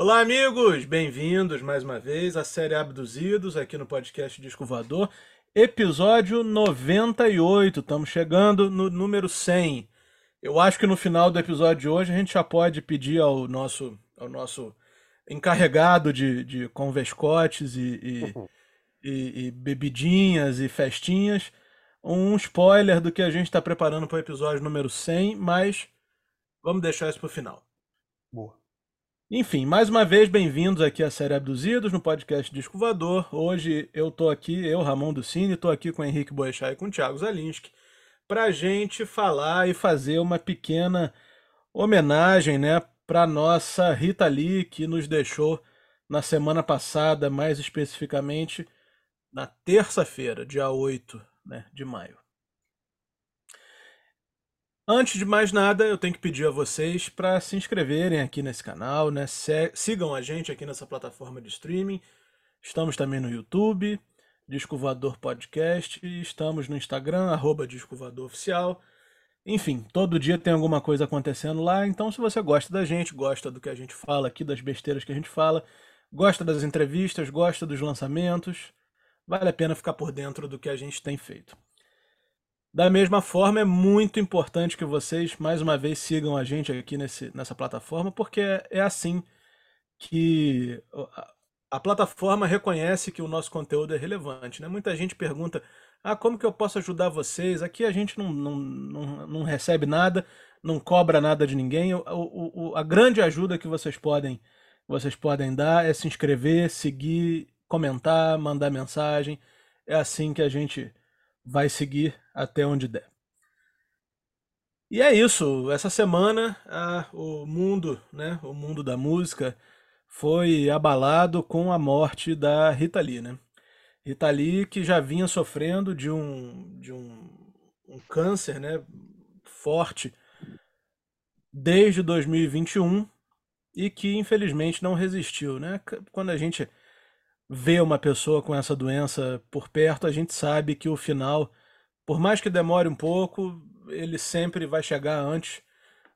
Olá, amigos! Bem-vindos mais uma vez à série Abduzidos aqui no podcast Disco Voador, episódio 98. Estamos chegando no número 100. Eu acho que no final do episódio de hoje a gente já pode pedir ao nosso, ao nosso encarregado de, de convescotes e, e, e, e bebidinhas e festinhas um spoiler do que a gente está preparando para o episódio número 100, mas vamos deixar isso para o final. Boa. Enfim, mais uma vez, bem-vindos aqui à série Abduzidos, no podcast Disco Voador. Hoje eu tô aqui, eu, Ramon do Cine, tô aqui com o Henrique Boechat e com o Thiago Zalinski, pra gente falar e fazer uma pequena homenagem, né, pra nossa Rita Lee, que nos deixou na semana passada, mais especificamente na terça-feira, dia 8 né, de maio. Antes de mais nada, eu tenho que pedir a vocês para se inscreverem aqui nesse canal, né? Sigam a gente aqui nessa plataforma de streaming. Estamos também no YouTube, Disco Podcast, estamos no Instagram, arroba Oficial. Enfim, todo dia tem alguma coisa acontecendo lá, então se você gosta da gente, gosta do que a gente fala aqui, das besteiras que a gente fala, gosta das entrevistas, gosta dos lançamentos, vale a pena ficar por dentro do que a gente tem feito. Da mesma forma, é muito importante que vocês, mais uma vez, sigam a gente aqui nesse, nessa plataforma, porque é, assim que a, a, plataforma reconhece que o nosso conteúdo é relevante. Né? Muita gente pergunta: ah, como que eu posso ajudar vocês? Aqui a gente não, não, não, não recebe nada, não cobra nada de ninguém. O, o, a grande ajuda que vocês podem, vocês podem dar é se inscrever, seguir, comentar, mandar mensagem. É assim que a gente vai seguir até onde der. E é isso. Essa semana a, o mundo, né, o mundo da música foi abalado com a morte da Rita Lee, né? Rita Lee que já vinha sofrendo de um de um, um câncer, né, forte desde 2021 e que infelizmente não resistiu, né? Quando a gente vê uma pessoa com essa doença por perto, a gente sabe que o final por mais que demore um pouco, ele sempre vai chegar antes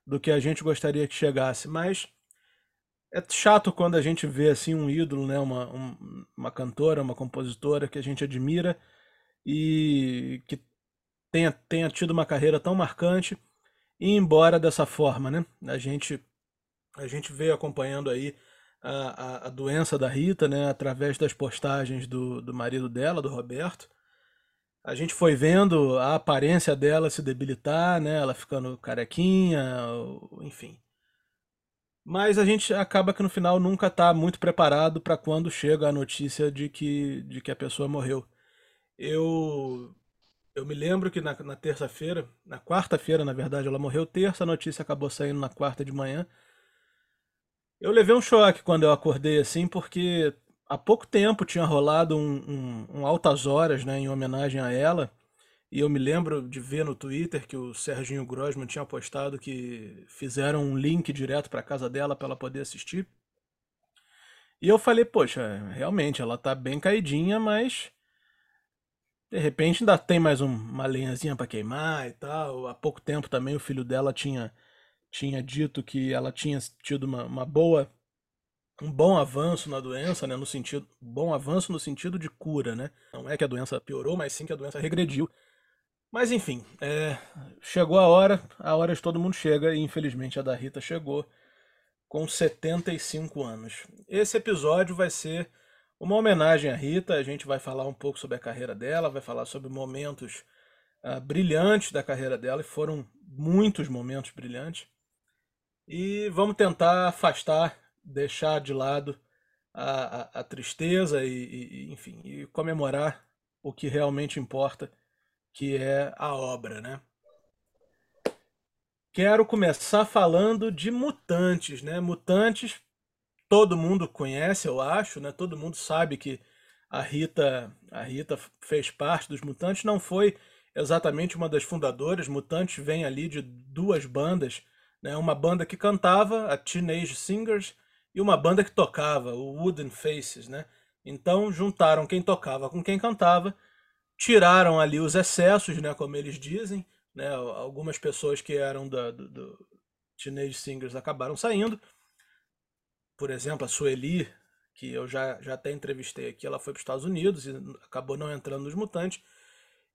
do que a gente gostaria que chegasse. Mas é chato quando a gente vê assim um ídolo, né, uma, um, uma cantora, uma compositora que a gente admira e que tenha, tenha tido uma carreira tão marcante e ir embora dessa forma, né? A gente a gente veio acompanhando aí a, a, a doença da Rita, né, através das postagens do, do marido dela, do Roberto a gente foi vendo a aparência dela se debilitar, né? Ela ficando carequinha, enfim. Mas a gente acaba que no final nunca está muito preparado para quando chega a notícia de que, de que a pessoa morreu. Eu eu me lembro que na, na terça-feira, na quarta-feira, na verdade, ela morreu terça, a notícia acabou saindo na quarta de manhã. Eu levei um choque quando eu acordei assim, porque há pouco tempo tinha rolado um, um, um, Altas Horas, né, em homenagem a ela. E eu me lembro de ver no Twitter que o Serginho Grosman tinha postado que fizeram um link direto para casa dela para ela poder assistir. E eu falei, poxa, realmente, ela tá bem caidinha, mas de repente ainda tem mais um, uma lenhazinha para queimar e tal. Há pouco tempo também o filho dela tinha, tinha dito que ela tinha tido uma, uma boa um bom avanço na doença, né, no sentido, bom avanço no sentido de cura, né? Não é que a doença piorou, mas sim que a doença regrediu. Mas enfim, é, chegou a hora, a hora de todo mundo chega e infelizmente a da Rita chegou com 75 anos. Esse episódio vai ser uma homenagem à Rita, a gente vai falar um pouco sobre a carreira dela, vai falar sobre momentos uh, brilhantes da carreira dela, e foram muitos momentos brilhantes. E vamos tentar afastar deixar de lado a, a, a tristeza e, e, enfim, e comemorar o que realmente importa, que é a obra, né? Quero começar falando de Mutantes, né? Mutantes, todo mundo conhece, eu acho, né? Todo mundo sabe que a Rita, a Rita fez parte dos Mutantes, não foi exatamente uma das fundadoras. Mutantes vem ali de duas bandas, né? Uma banda que cantava, a Teenage Singers, e uma banda que tocava, o Wooden Faces, né? Então juntaram quem tocava com quem cantava, tiraram ali os excessos, né, como eles dizem, né? Algumas pessoas que eram da, do, do Teenage Singers acabaram saindo, por exemplo, a Sueli, que eu já, já até entrevistei aqui, ela foi para os Estados Unidos e acabou não entrando nos Mutantes.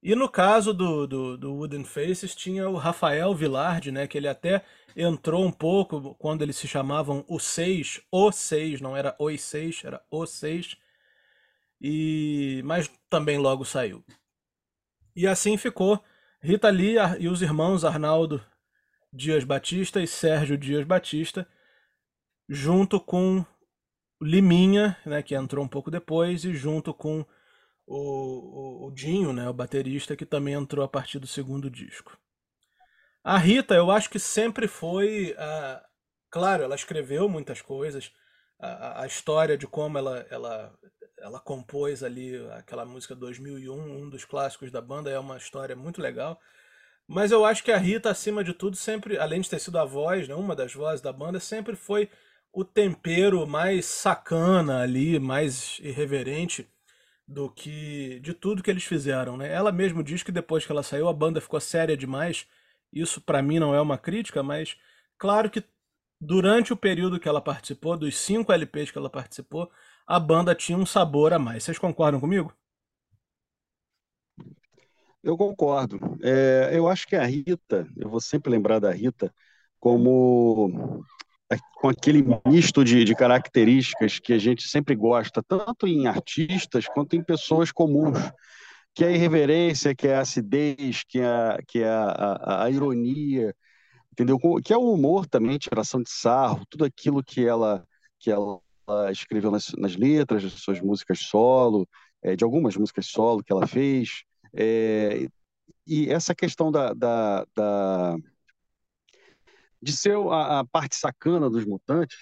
E no caso do, do, do, Wooden Faces tinha o Rafael Villardi, né, que ele até entrou um pouco quando eles se chamavam o Seis, o Seis, não era os Seis, era o Seis, e mas também logo saiu. E assim ficou Rita Lee e os irmãos Arnaldo Dias Batista e Sérgio Dias Batista, junto com Liminha, né, que entrou um pouco depois, e junto com o, o, o Dinho, né, o baterista, que também entrou a partir do segundo disco. A Rita, eu acho que sempre foi. A... Claro, ela escreveu muitas coisas. A, a história de como ela, ela, ela compôs ali aquela música 2001, um dos clássicos da banda, é uma história muito legal. Mas eu acho que a Rita, acima de tudo, sempre, além de ter sido a voz, né, uma das vozes da banda, sempre foi o tempero mais sacana ali, mais irreverente do que de tudo que eles fizeram, né? Ela mesmo diz que depois que ela saiu a banda ficou séria demais. Isso para mim não é uma crítica, mas claro que durante o período que ela participou, dos cinco LPs que ela participou, a banda tinha um sabor a mais. Vocês concordam comigo? Eu concordo. É, eu acho que a Rita, eu vou sempre lembrar da Rita como com aquele misto de, de, características que a gente sempre gosta, tanto em artistas quanto em pessoas comuns, que é a irreverência, que é a acidez, que é, a, que é a, a, ironia, entendeu? Que é o humor também, tiração de sarro, tudo aquilo que ela, que ela escreveu nas, nas letras de suas músicas solo, é, de algumas músicas solo que ela fez, é, e essa questão da, da, da de ser a, a, parte sacana dos mutantes,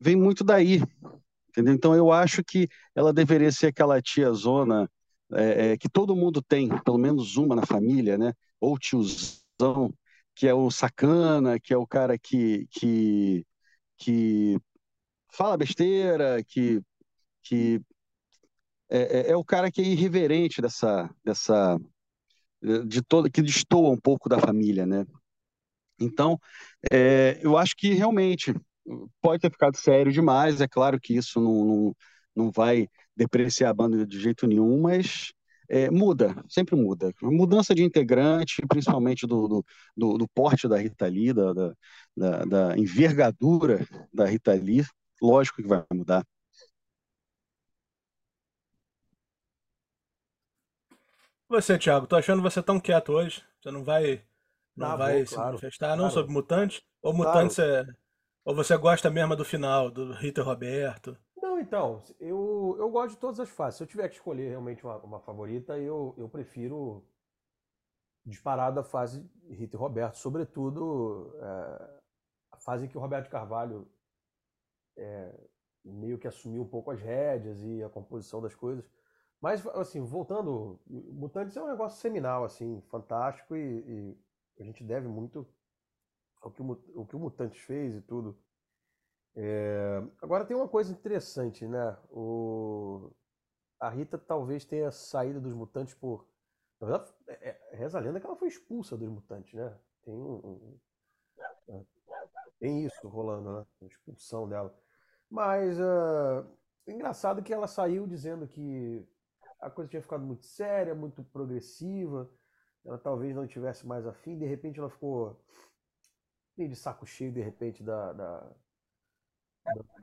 vem muito daí. Entendeu? Então eu acho que ela deveria ser aquela tia zona é, é, que todo mundo tem, pelo menos uma na família, né? Ou tiozão, que é o sacana, que é o cara que, que, que fala besteira, que, que é, é, é o cara que é irreverente dessa, dessa de todo que destoa um pouco da família, né? Então, é, eu acho que realmente pode ter ficado sério demais. É claro que isso não, não, não vai depreciar a banda de jeito nenhum, mas é, muda, sempre muda. Mudança de integrante, principalmente do, do, do, do porte da Rita Lee, da, da, da, envergadura da Rita Lee, lógico que vai mudar. Você, Thiago, tô achando você tão quieto hoje. Você não vai não ah, vai vou, se claro, manifestar, não, claro. sobre mutantes? Ou mutantes claro. é. Ou você gosta mesmo do final, do Rita Roberto? Não, então, eu, eu gosto de todas as fases. Se eu tiver que escolher realmente uma, uma favorita, eu, eu prefiro disparado a fase Rita e Roberto, sobretudo é, a fase em que o Roberto Carvalho é, meio que assumiu um pouco as rédeas e a composição das coisas. Mas, assim, voltando, Mutantes é um negócio seminal, assim, fantástico e, e a gente deve muito ao que o, o, que o Mutantes fez e tudo. É... Agora tem uma coisa interessante, né? O... A Rita talvez tenha saído dos Mutantes por. Na verdade, é, é, reza a lenda que ela foi expulsa dos Mutantes, né? Tem um, um... Tem isso rolando, né? A expulsão dela. Mas uh... engraçado que ela saiu dizendo que a coisa tinha ficado muito séria, muito progressiva ela talvez não tivesse mais afim, de repente ela ficou meio de saco cheio, de repente, da, da,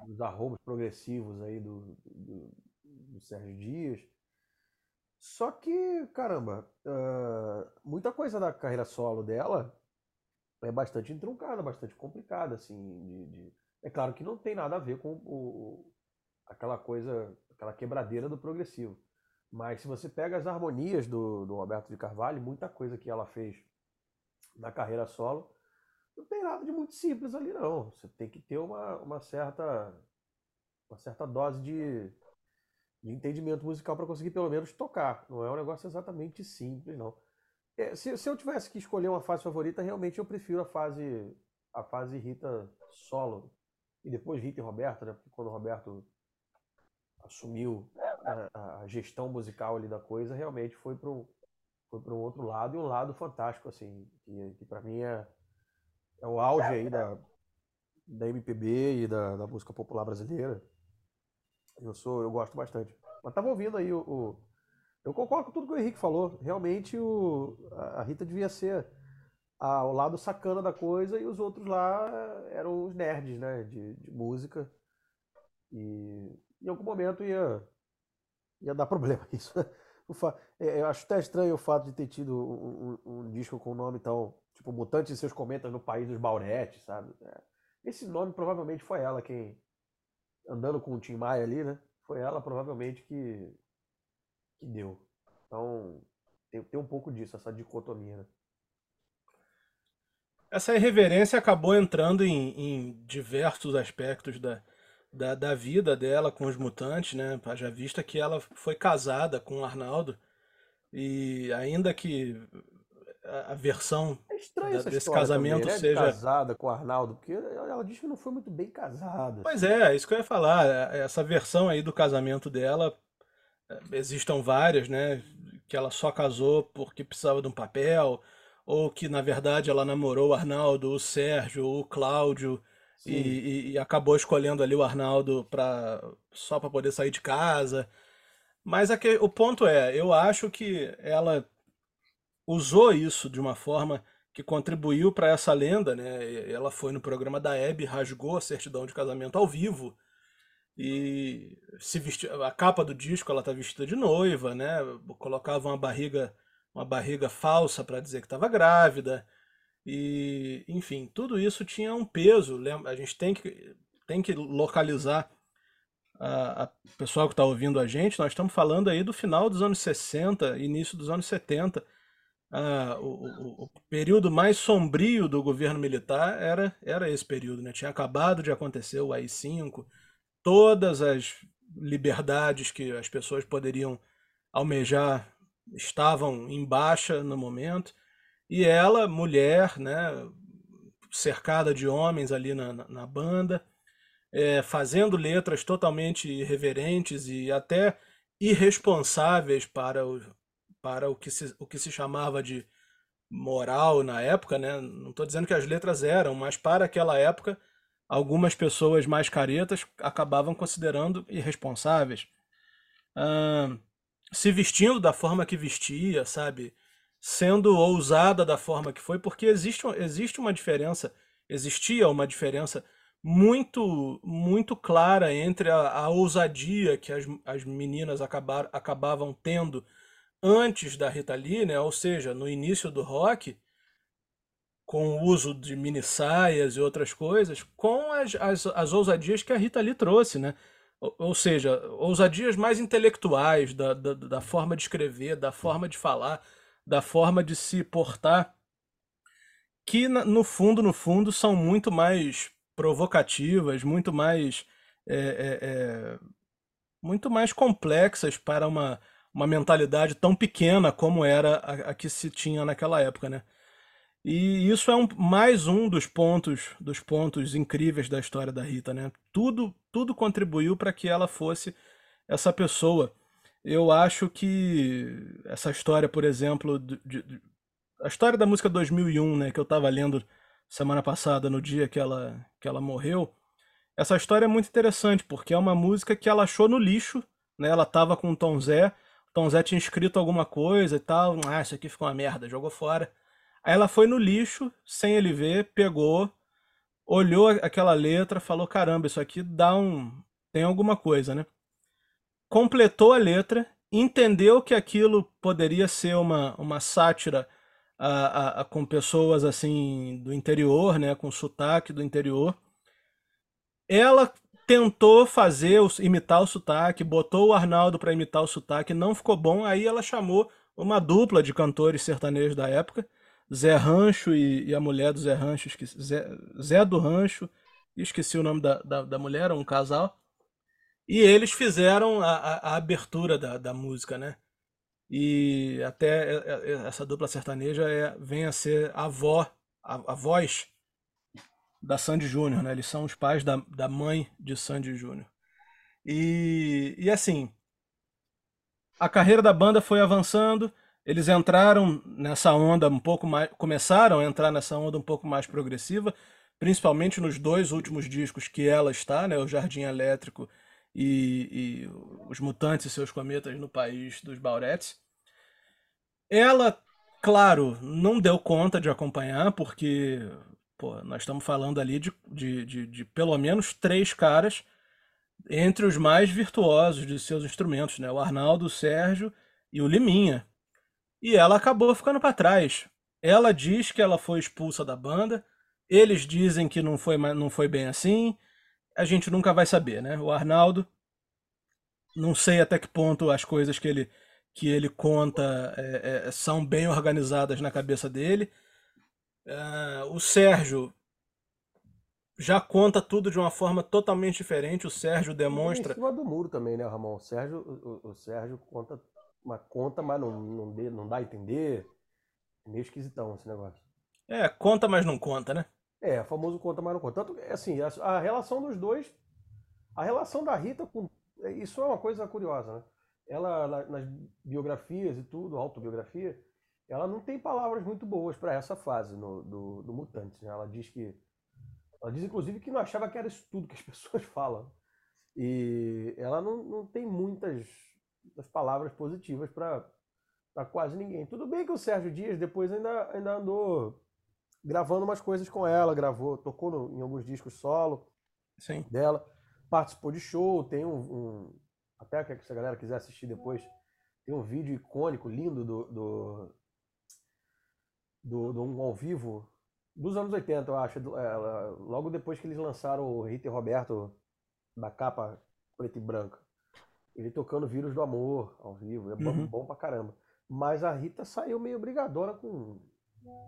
dos arrobos progressivos aí do, do, do, Sérgio Dias. Só que, caramba, uh, muita coisa da carreira solo dela é bastante entroncada, bastante complicada, assim, de, de... é claro que não tem nada a ver com o, aquela coisa, aquela quebradeira do progressivo. Mas se você pega as harmonias do, do Roberto de Carvalho, muita coisa que ela fez na carreira solo, não tem nada de muito simples ali não. Você tem que ter uma, uma certa uma certa dose de, de entendimento musical para conseguir pelo menos tocar. Não é um negócio exatamente simples não. É, se, se eu tivesse que escolher uma fase favorita, realmente eu prefiro a fase a fase Rita solo e depois Rita e Roberto, né? Porque quando o Roberto assumiu a, gestão musical ali da coisa realmente foi para um, foi para um outro lado e um lado fantástico assim que, que para mim é, é o auge aí da, da MPB e da, da música popular brasileira. Eu sou, eu gosto bastante. Mas tava ouvindo aí o, o eu concordo com tudo que o Henrique falou. Realmente o, a Rita devia ser a, o lado sacana da coisa e os outros lá eram os nerds, né, de, de música. E em algum momento ia ia dar problema isso. É, eu acho até estranho o fato de ter tido um, um, um disco com o nome tão. Tipo, Mutantes e seus comentas no país dos Bauretes, sabe? É. Esse nome provavelmente foi ela quem. Andando com o Tim Maia ali, né? Foi ela provavelmente que. que deu. Então, tem, tem um pouco disso, essa dicotomia, né? Essa irreverência acabou entrando em, em diversos aspectos da, da, da vida dela com os mutantes, né? Já vista que ela foi casada com o Arnaldo e ainda que a, versão é da, desse casamento também, né? seja casada com o Arnaldo, porque ela diz que não foi muito bem casada. Pois assim. é, isso que eu ia falar. É, essa versão aí do casamento dela é, existam várias, né? Que ela só casou porque precisava de um papel, ou que na verdade ela namorou o Arnaldo, o Sérgio, o Cláudio e, e, acabou escolhendo ali o Arnaldo pra, só para poder sair de casa. Mas aqui, o ponto é, eu acho que ela usou isso de uma forma que contribuiu para essa lenda, né? Ela foi no programa da Hebe, rasgou a certidão de casamento ao vivo e se vestiu, a capa do disco ela tá vestida de noiva, né? Colocava uma barriga, uma barriga falsa para dizer que estava grávida. E, enfim, tudo isso tinha um peso. A gente tem que, tem que localizar a, a pessoal que está ouvindo a gente. Nós estamos falando aí do final dos anos 60, início dos anos 70. Ah, o, o, o, período mais sombrio do governo militar era, era esse período. Né? Tinha acabado de acontecer o AI-5, todas as liberdades que as pessoas poderiam almejar estavam em baixa no momento. E ela, mulher, né, cercada de homens ali na, na, banda, é, fazendo letras totalmente irreverentes e até irresponsáveis para o, para o, que, se, o que se chamava de moral na época, né? Não estou dizendo que as letras eram, mas para aquela época, algumas pessoas mais caretas acabavam considerando irresponsáveis. Ah, se vestindo da forma que vestia, sabe? Sendo ousada da forma que foi, porque existe, existe uma diferença, existia uma diferença muito muito clara entre a, a ousadia que as, as meninas acabar, acabavam tendo antes da Rita Lee, né? ou seja, no início do rock, com o uso de mini saias e outras coisas, com as, as, as ousadias que a Rita Lee trouxe, né? Ou, seja, ousadias mais intelectuais da, da, da forma de escrever, da forma de falar, da forma de se portar, que no fundo, no fundo, são muito mais provocativas, muito mais é, é, é, muito mais complexas para uma, uma mentalidade tão pequena como era a, a, que se tinha naquela época, né? E isso é um, mais um dos pontos dos pontos incríveis da história da Rita, né? Tudo tudo contribuiu para que ela fosse essa pessoa eu acho que essa história, por exemplo, de, de, a história da música 2001, né, que eu estava lendo semana passada, no dia que ela, que ela morreu, essa história é muito interessante, porque é uma música que ela achou no lixo, né, ela estava com o Tom Zé, o Tom Zé tinha escrito alguma coisa e tal, ah, isso aqui ficou uma merda, jogou fora. Aí ela foi no lixo, sem ele ver, pegou, olhou aquela letra, falou, caramba, isso aqui dá um... tem alguma coisa, né? Completou a letra, entendeu que aquilo poderia ser uma, uma sátira a, a, a, com pessoas assim do interior, né, com sotaque do interior. Ela tentou fazer imitar o sotaque, botou o Arnaldo para imitar o sotaque, não ficou bom. Aí ela chamou uma dupla de cantores sertanejos da época, Zé Rancho e, e a mulher do Zé Rancho, esqueci, Zé, Zé do Rancho, esqueci o nome da, da, da mulher, um casal. E eles fizeram a, a, a abertura da, da música, né? E até é, é, essa dupla sertaneja é, vem a ser a avó, a, a voz da Sandy Júnior, né? Eles são os pais da, da mãe de Sandy Júnior. E, e assim, a carreira da banda foi avançando, eles entraram nessa onda um pouco mais, começaram a entrar nessa onda um pouco mais progressiva, principalmente nos dois últimos discos que ela está, né, o Jardim Elétrico e, e os Mutantes e seus Cometas no País dos Bauretes. Ela, claro, não deu conta de acompanhar, porque pô, nós estamos falando ali de, de, de, de pelo menos três caras entre os mais virtuosos de seus instrumentos, né? O Arnaldo, o Sérgio e o Liminha. E ela acabou ficando para trás. Ela diz que ela foi expulsa da banda. Eles dizem que não foi, não foi bem assim. A gente nunca vai saber, né? O Arnaldo, não sei até que ponto as coisas que ele, que ele conta é, é, são bem organizadas na cabeça dele. Uh, o Sérgio já conta tudo de uma forma totalmente diferente. O Sérgio demonstra. Em cima do muro também, né, Ramon? O Sérgio, o, o Sérgio conta, uma conta, mas não, não, dê, não dá a entender. É meio esquisitão esse negócio. É, conta, mas não conta, né? É, famoso conta, mas não conta. Tanto, assim, a, a relação dos dois, a relação da Rita com. É, isso é uma coisa curiosa, né? Ela, nas biografias e tudo, autobiografia, ela não tem palavras muito boas para essa fase no, do, do Mutantes. Né? Ela diz que ela diz, inclusive, que não achava que era isso tudo que as pessoas falam. E ela não, não tem muitas das palavras positivas para quase ninguém. Tudo bem que o Sérgio Dias depois ainda, ainda andou gravando umas coisas com ela, gravou, tocou no, em alguns discos solo Sim. dela, participou de show, tem um, um até que se a galera quiser assistir depois, tem um vídeo icônico, lindo do, do, do, do um ao vivo dos anos 80, eu acho. É, logo depois que eles lançaram o Rita e Roberto da capa preta e branca. Ele tocando Vírus do Amor ao vivo. É bom, uhum. bom pra caramba. Mas a Rita saiu meio brigadona com,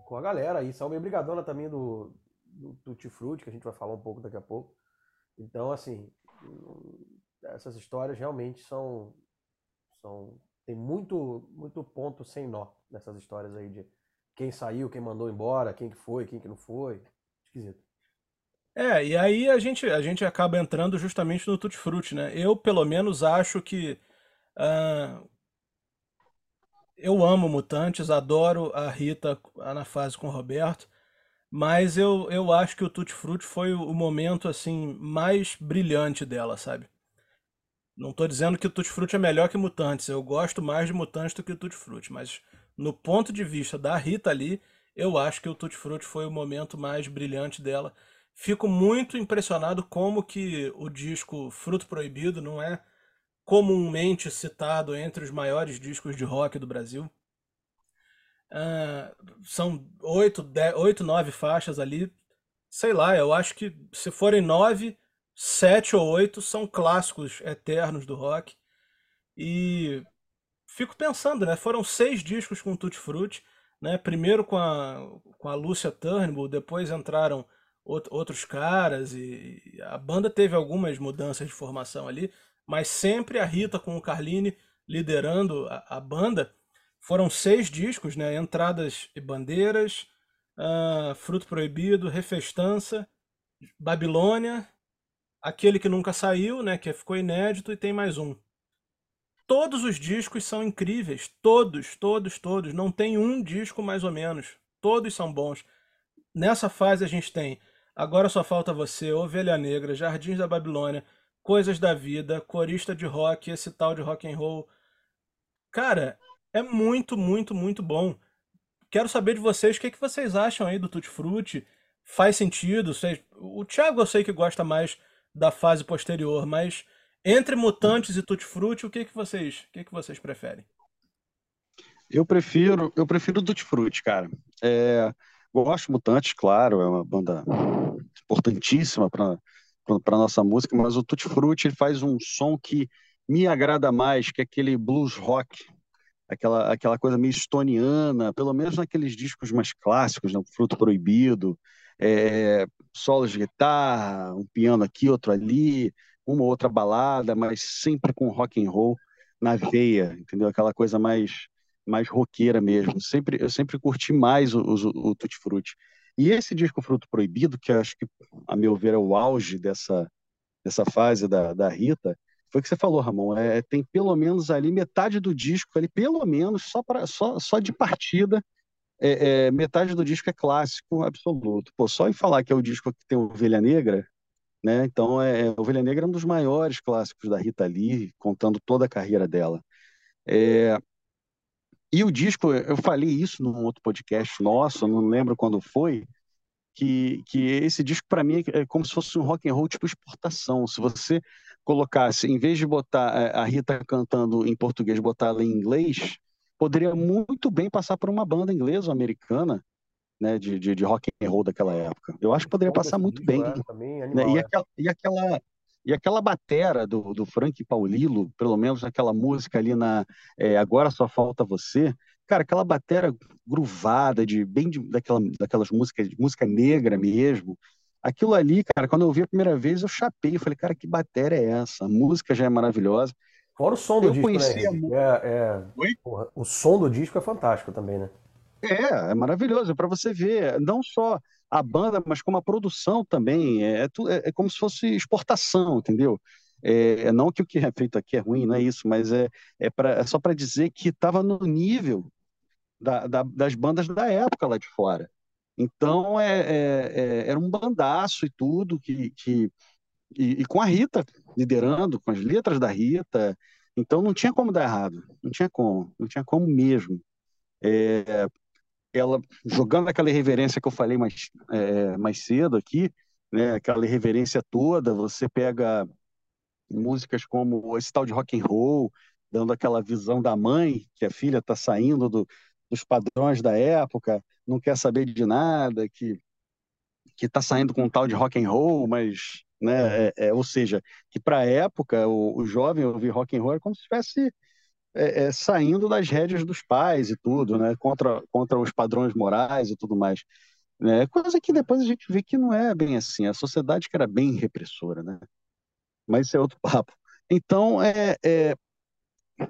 com a galera aí. Meio brigadona também do, do Tutti Frutti, que a gente vai falar um pouco daqui a pouco. Então, assim, essas histórias realmente são. são tem muito, muito ponto sem nó nessas histórias aí de quem saiu, quem mandou embora, quem que foi, quem que não foi. Esquisito. É, e aí a gente, a gente acaba entrando justamente no Tutti Frutti, né? Eu, pelo menos, acho que. Uh, eu amo Mutantes, adoro a Rita na fase com o Roberto, mas eu, eu acho que o Tutti Frutti foi o momento assim mais brilhante dela, sabe? Não estou dizendo que o Tutti Frutti é melhor que Mutantes, eu gosto mais de Mutantes do que o Tutti Frutti, mas no ponto de vista da Rita ali, eu acho que o Tutti Frutti foi o momento mais brilhante dela. Fico muito impressionado como que o disco Fruto Proibido não é comumente citado entre os maiores discos de rock do Brasil. Uh, são oito, oito, nove faixas ali. Sei lá, eu acho que se forem nove, sete ou oito são clássicos eternos do rock. E fico pensando, né? Foram seis discos com Tutti Frutti, né? Primeiro com a, com a Lúcia Turnbull, depois entraram outros caras e a banda teve algumas mudanças de formação ali, mas sempre a Rita com o Carline liderando a, a banda. Foram seis discos, né? Entradas e Bandeiras, uh, Fruto Proibido, Refestança, Babilônia, aquele que nunca saiu, né? Que ficou inédito e tem mais um. Todos os discos são incríveis. Todos, todos, todos. Não tem um disco mais ou menos. Todos são bons. Nessa fase a gente tem Agora Só Falta Você, Ovelha Negra, Jardins da Babilônia, Coisas da Vida, Corista de Rock, esse tal de rock and roll. Cara, é muito, muito, muito bom. Quero saber de vocês o que, é que vocês acham aí do Tutti Frutti. Faz sentido? O Thiago eu sei que gosta mais da fase posterior, mas entre Mutantes e Tutti Frutti, o que que vocês, o que que vocês preferem? Eu prefiro, eu prefiro Tutti Frutti, cara. É, gosto Mutantes, claro, é uma banda importantíssima para para nossa música, mas o Tutti Frutti faz um som que me agrada mais, que é aquele blues rock, aquela, aquela coisa meio estoniana, pelo menos naqueles discos mais clássicos, né? Fruto Proibido, é, solos de guitarra, um piano aqui, outro ali, uma ou outra balada, mas sempre com rock and roll na veia, entendeu? Aquela coisa mais mais roqueira mesmo. Sempre eu sempre curti mais o, o, o Tutti Frutti. E esse disco Fruto Proibido, que acho que a meu ver é o auge dessa dessa fase da, da Rita, foi o que você falou, Ramon. É, tem pelo menos ali metade do disco ali, pelo menos só para só, só de partida é, é, metade do disco é clássico absoluto. Pô, só em falar que é o disco que tem Ovelha Negra, né? Então, é, é, Ovelha Negra é um dos maiores clássicos da Rita Lee, contando toda a carreira dela. É, e o disco, eu falei isso num outro podcast nosso, não lembro quando foi, que, que esse disco para mim é como se fosse um rock and roll tipo exportação. Se você colocasse, em vez de botar é, a Rita cantando em português, botar ela em inglês, poderia muito bem passar por uma banda inglesa ou americana, né, de, de, de rock and roll daquela época. Eu acho que poderia passar muito bem. É, também, animal, né? e, é. aquela, e aquela e aquela batera do, do Frank Paulilo, pelo menos naquela música ali na é, Agora Só Falta Você, cara, aquela batera gruvada, de, bem de, daquela, daquelas músicas, música negra mesmo, aquilo ali, cara, quando eu ouvi a primeira vez, eu chapei, eu falei, cara, que batera é essa? A música já é maravilhosa. Fora o som do eu disco, né? É, é... Porra, o som do disco é fantástico também, né? É, é maravilhoso, para você ver, não só a banda, mas como a produção também, é, é, é como se fosse exportação, entendeu? É, é, não que o que é feito aqui é ruim, não é isso, mas é, é, pra, é só para dizer que estava no nível da, da, das bandas da época lá de fora. Então é, é, é era um bandaço e tudo, que, que e, e, com a Rita liderando, com as letras da Rita, então não tinha como dar errado, não tinha como, não tinha como mesmo. Ela jogando aquela irreverência que eu falei mais, é, mais cedo aqui, né, aquela irreverência toda, você pega músicas como esse tal de rock and roll, dando aquela visão da mãe, que a filha está saindo do, dos padrões da época, não quer saber de nada, que que está saindo com um tal de rock and roll, mas, né, é, é, ou seja, que para a época o, o jovem ouvir rock and roll é como se estivesse é, é, saindo das rédeas dos pais e tudo, né? Contra, contra os padrões morais e tudo mais. Né? Coisa que depois a gente vê que não é bem assim. A sociedade que era bem repressora, né? Mas isso é outro papo. Então, é, é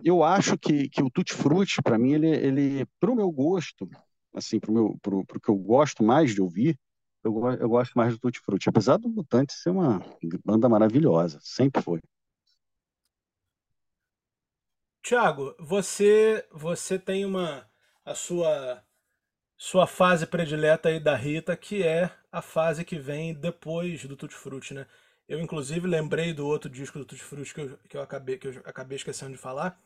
eu acho que, que o Tutti Frutti, para mim, ele, ele para o meu gosto, assim, para o pro, pro que eu gosto mais de ouvir, eu, eu gosto mais do Tutti Frutti. Apesar do Mutante ser uma banda maravilhosa, sempre foi. Tiago, você você tem uma a sua sua fase predileta aí da Rita, que é a fase que vem depois do Tutti Frutti, né? Eu inclusive lembrei do outro disco do Tutti Frutti que eu, que eu acabei que eu acabei esquecendo de falar.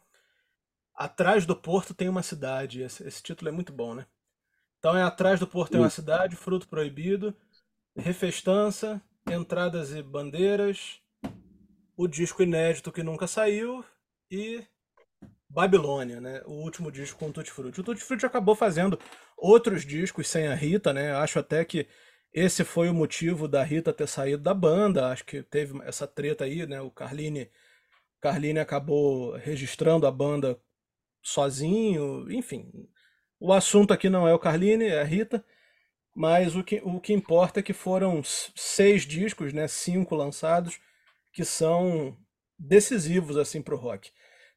Atrás do Porto tem uma cidade. Esse, esse título é muito bom, né? Então é Atrás do Porto tem uma cidade, Fruto Proibido, Refestança, Entradas e Bandeiras, o disco inédito que nunca saiu e Babilônia, né? O último disco com o Tutti Frutti. O Tutti Frutti acabou fazendo outros discos sem a Rita, né? Acho até que esse foi o motivo da Rita ter saído da banda. Acho que teve essa treta aí, né? O Carline, Carline acabou registrando a banda sozinho, enfim. O assunto aqui não é o Carline, é a Rita. Mas o que, o que importa é que foram seis discos, né? Cinco lançados, que são decisivos assim pro rock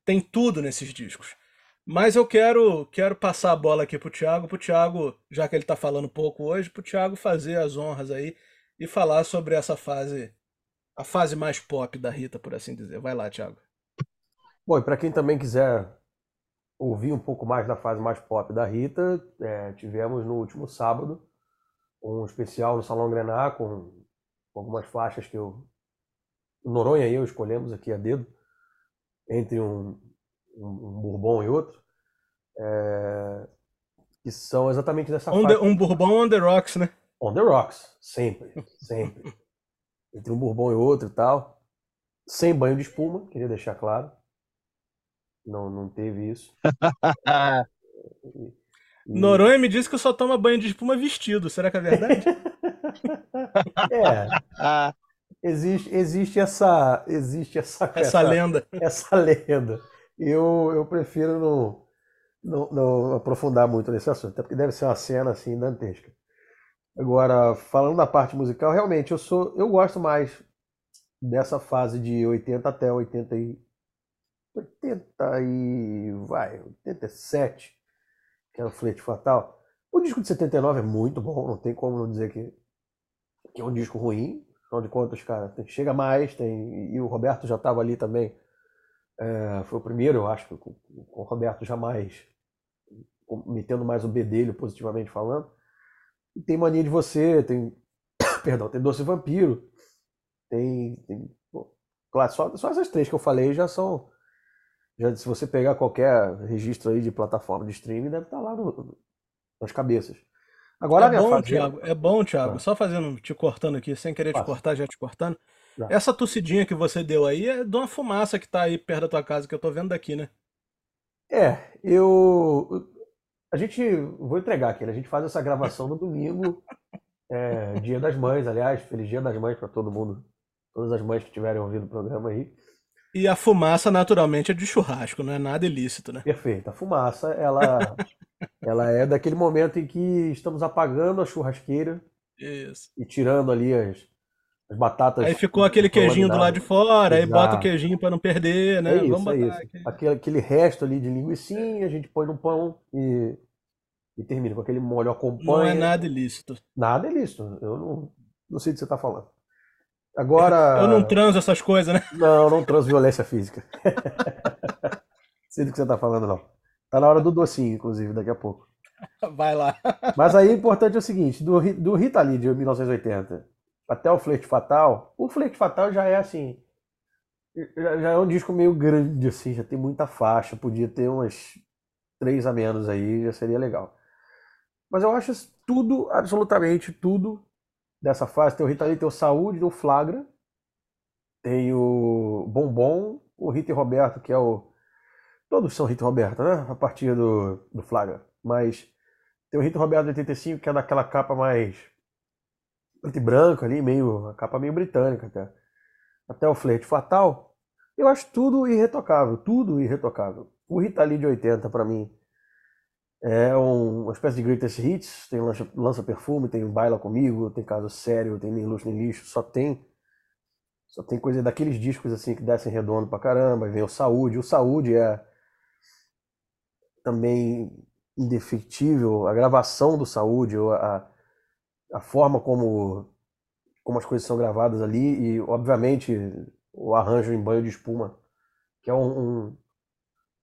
tem tudo nesses discos. Mas eu quero quero passar a bola aqui pro Thiago, pro Thiago, já que ele tá falando pouco hoje, pro Thiago fazer as honras aí e falar sobre essa fase, a fase mais pop da Rita, por assim dizer. Vai lá, Thiago. Bom, e para quem também quiser ouvir um pouco mais da fase mais pop da Rita, é, tivemos no último sábado um especial no Salão com, com algumas faixas que eu, Noronha e eu escolhemos aqui a dedo entre um, um, um bourbon e outro, é, que são exatamente dessa on the, Um bourbon on the rocks, né? On the rocks, sempre, sempre. entre um bourbon e outro e tal. Sem banho de espuma, queria deixar claro. Não, não teve isso. e... Noronha me disse que só toma banho de espuma vestido. Será que é verdade? é. Existe, existe essa existe essa, essa, essa lenda. essa lenda. Eu, eu prefiro não, não, não, aprofundar muito nesse assunto até porque deve ser uma cena assim dantesca. Agora falando da parte musical realmente eu sou eu gosto mais dessa fase de 80 até 80 e 80 e vai 87 que é o Flete Fatal. O disco de 79 é muito bom não tem como não dizer que, que é um disco ruim Afinal de contas, cara, chega mais, tem. E o Roberto já estava ali também. É, foi o primeiro, eu acho, com, com o Roberto jamais metendo mais o bedelho, positivamente falando. E tem mania de você, tem. Perdão, tem doce vampiro. Tem. tem claro, só, só essas três que eu falei já são. Já, se você pegar qualquer registro aí de plataforma de streaming, deve estar tá lá no, nas cabeças. Agora é bom, fase... Thiago, é bom, Thiago, ah. só fazendo, te cortando aqui, sem querer te cortar, já te cortando. Essa tossidinha que você deu aí é de uma fumaça que tá aí perto da tua casa, que eu tô vendo daqui, né? É, eu. A gente. Vou entregar aqui, né? A gente faz essa gravação no domingo, é, Dia das Mães, aliás, feliz Dia das Mães para todo mundo, todas as mães que tiverem ouvido o programa aí. E a fumaça, naturalmente, é de churrasco, não é nada ilícito, né? Perfeito. A fumaça, ela, ela é daquele momento em que estamos apagando a churrasqueira Isso. e tirando ali as, as batatas. Aí ficou aquele queijinho do lado de fora, Exato. aí bota o queijinho para não perder, né? É isso, Vamos é isso. Aquele, aquele resto ali de linguiçinha, a gente põe no pão e, e termina com aquele molho acompanha. Não é nada ilícito. Nada ilícito. Eu não, não sei do que você está falando. Agora. Eu não transo essas coisas, né? Não, não transo violência física. sei do que você está falando, não. Tá na hora do docinho, inclusive, daqui a pouco. Vai lá. Mas aí o importante é o seguinte: do, do Rita Lee de 1980 até o Flerte Fatal, o Flerte Fatal já é assim. Já é um disco meio grande, assim, já tem muita faixa, podia ter umas três a menos aí, já seria legal. Mas eu acho tudo, absolutamente tudo dessa fase. Tem o Rita Lee, tem o Saúde, o Flagra, tem o Bombom, o Rita e Roberto, que é o. Todos são Rita e Roberto, né? A partir do, do Flagra. Mas tem o Rita e Roberto de 85, que é daquela capa mais preto e branco ali, meio, a capa meio britânica até. Até o Flerte Fatal. Eu acho tudo irretocável, tudo irretocável. O Rita Lee de 80, para mim, é um, uma espécie de greatest hits. Tem lança, lança perfume, tem baila comigo, tem caso sério, tem nem luxo nem lixo. Só tem só tem coisa daqueles discos assim que descem redondo pra caramba. Vem o Saúde. O Saúde é também indefectível. A gravação do Saúde, a, a forma como, como as coisas são gravadas ali e, obviamente, o arranjo em banho de espuma, que é um, um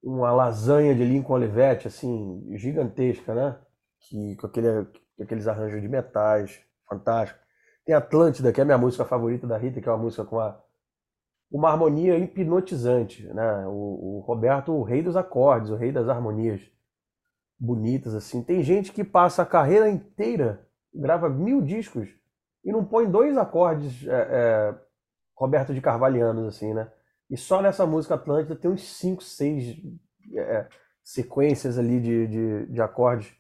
uma lasanha de Lincoln Olivetti, assim, gigantesca, né? Que, com, aquele, com aqueles arranjos de metais, fantástico. Tem Atlântida, que é a minha música favorita da Rita, que é uma música com uma, uma harmonia hipnotizante, né? O, o Roberto, o rei dos acordes, o rei das harmonias bonitas, assim. Tem gente que passa a carreira inteira grava mil discos e não põe dois acordes é, é, Roberto de Carvalhanos, assim, né? E só nessa música Atlântida tem uns cinco, seis é, sequências ali de, de, de, acordes.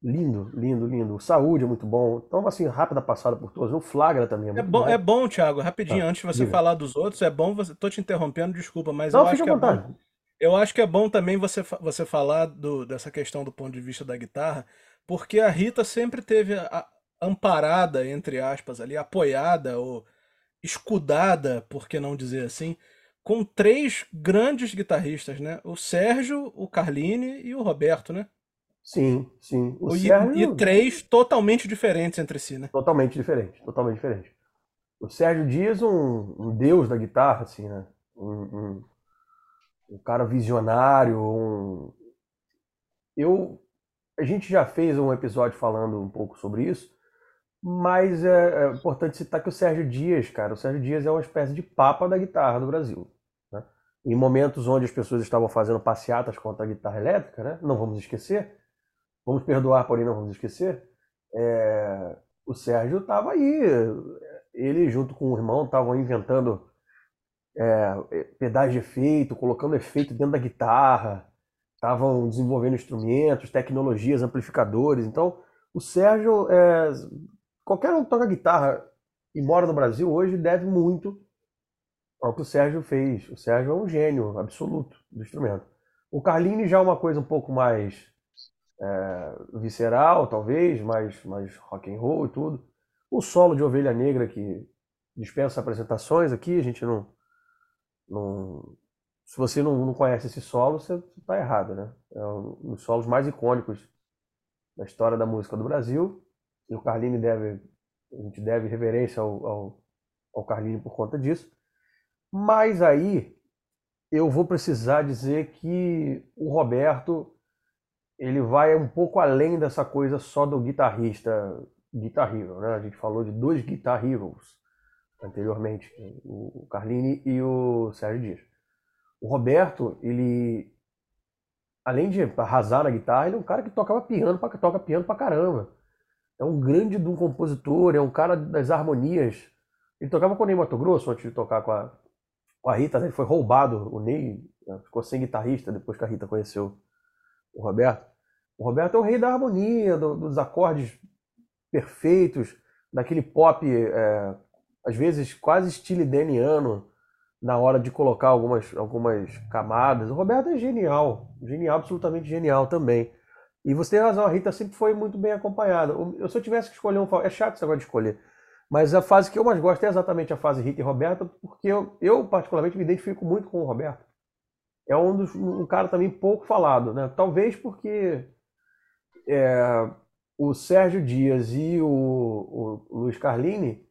Lindo, lindo, lindo. Saúde é muito bom. Então, assim, rápida passada por todos. O Flagra também é, é muito bom. É bom, Thiago, rapidinho, tá, antes de você diga. falar dos outros, é bom você. Tô te interrompendo, desculpa, mas não, eu acho que é bom. Eu acho que é bom também você, você falar do, dessa questão do ponto de vista da guitarra, porque a Rita sempre teve a, amparada, entre aspas, ali, apoiada ou escudada, por que não dizer assim, com três grandes guitarristas, né? O Sérgio, o Carline e o Roberto, né? Sim, sim. O e, Sérgio... e três totalmente diferentes entre si, né? Totalmente diferente, totalmente diferente. O Sérgio Dias, um, um deus da guitarra, assim, né? Um, um, um cara visionário, um... Eu a gente já fez um episódio falando um pouco sobre isso, mas é, é, importante citar que o Sérgio Dias, cara, o Sérgio Dias é uma espécie de papa da guitarra do Brasil. Né? Em momentos onde as pessoas estavam fazendo passeatas contra a guitarra elétrica, né? não vamos esquecer, vamos perdoar, porém não vamos esquecer, é, o Sérgio estava aí, ele junto com o irmão estavam inventando é, pedais de efeito, colocando efeito dentro da guitarra, estavam desenvolvendo instrumentos, tecnologias, amplificadores. Então, o Sérgio, é, qualquer um que toca guitarra e mora no Brasil hoje deve muito ao que o Sérgio fez. O Sérgio é um gênio absoluto do instrumento. O Carlini já é uma coisa um pouco mais é, visceral, talvez, mais, mais rock and roll e tudo. O solo de Ovelha Negra que dispensa apresentações aqui, a gente não, não se você não, não conhece esse solo, você está errado, né? É um dos solos mais icônicos da história da música do Brasil. E o Carlini deve, a gente deve reverência ao, ao, ao Carlini por conta disso. Mas aí eu vou precisar dizer que o Roberto ele vai um pouco além dessa coisa só do guitarrista Guitar Hero, né? A gente falou de dois Guitar Heroes anteriormente, o Carlini e o Sérgio Dias. O Roberto, ele além de arrasar na guitarra, ele é um cara que tocava piano, pra, toca piano pra caramba. É um grande de um compositor, é um cara das harmonias. Ele tocava com o Ney Mato Grosso antes de tocar com a, com a Rita, né? ele foi roubado, o Ney né? ficou sem guitarrista depois que a Rita conheceu o Roberto. O Roberto é o rei da harmonia, do, dos acordes perfeitos, daquele pop, é, às vezes quase estilideniano, na hora de colocar algumas, algumas camadas. O Roberto é genial, genial, absolutamente genial também. E você tem razão, a Rita sempre foi muito bem acompanhada. Eu, se eu tivesse que escolher um. É chato esse negócio de escolher. Mas a fase que eu mais gosto é exatamente a fase Rita e Roberto, porque eu, eu particularmente me identifico muito com o Roberto. É um, dos, um cara também pouco falado, né? Talvez porque é, o Sérgio Dias e o, o, o Luiz Carlini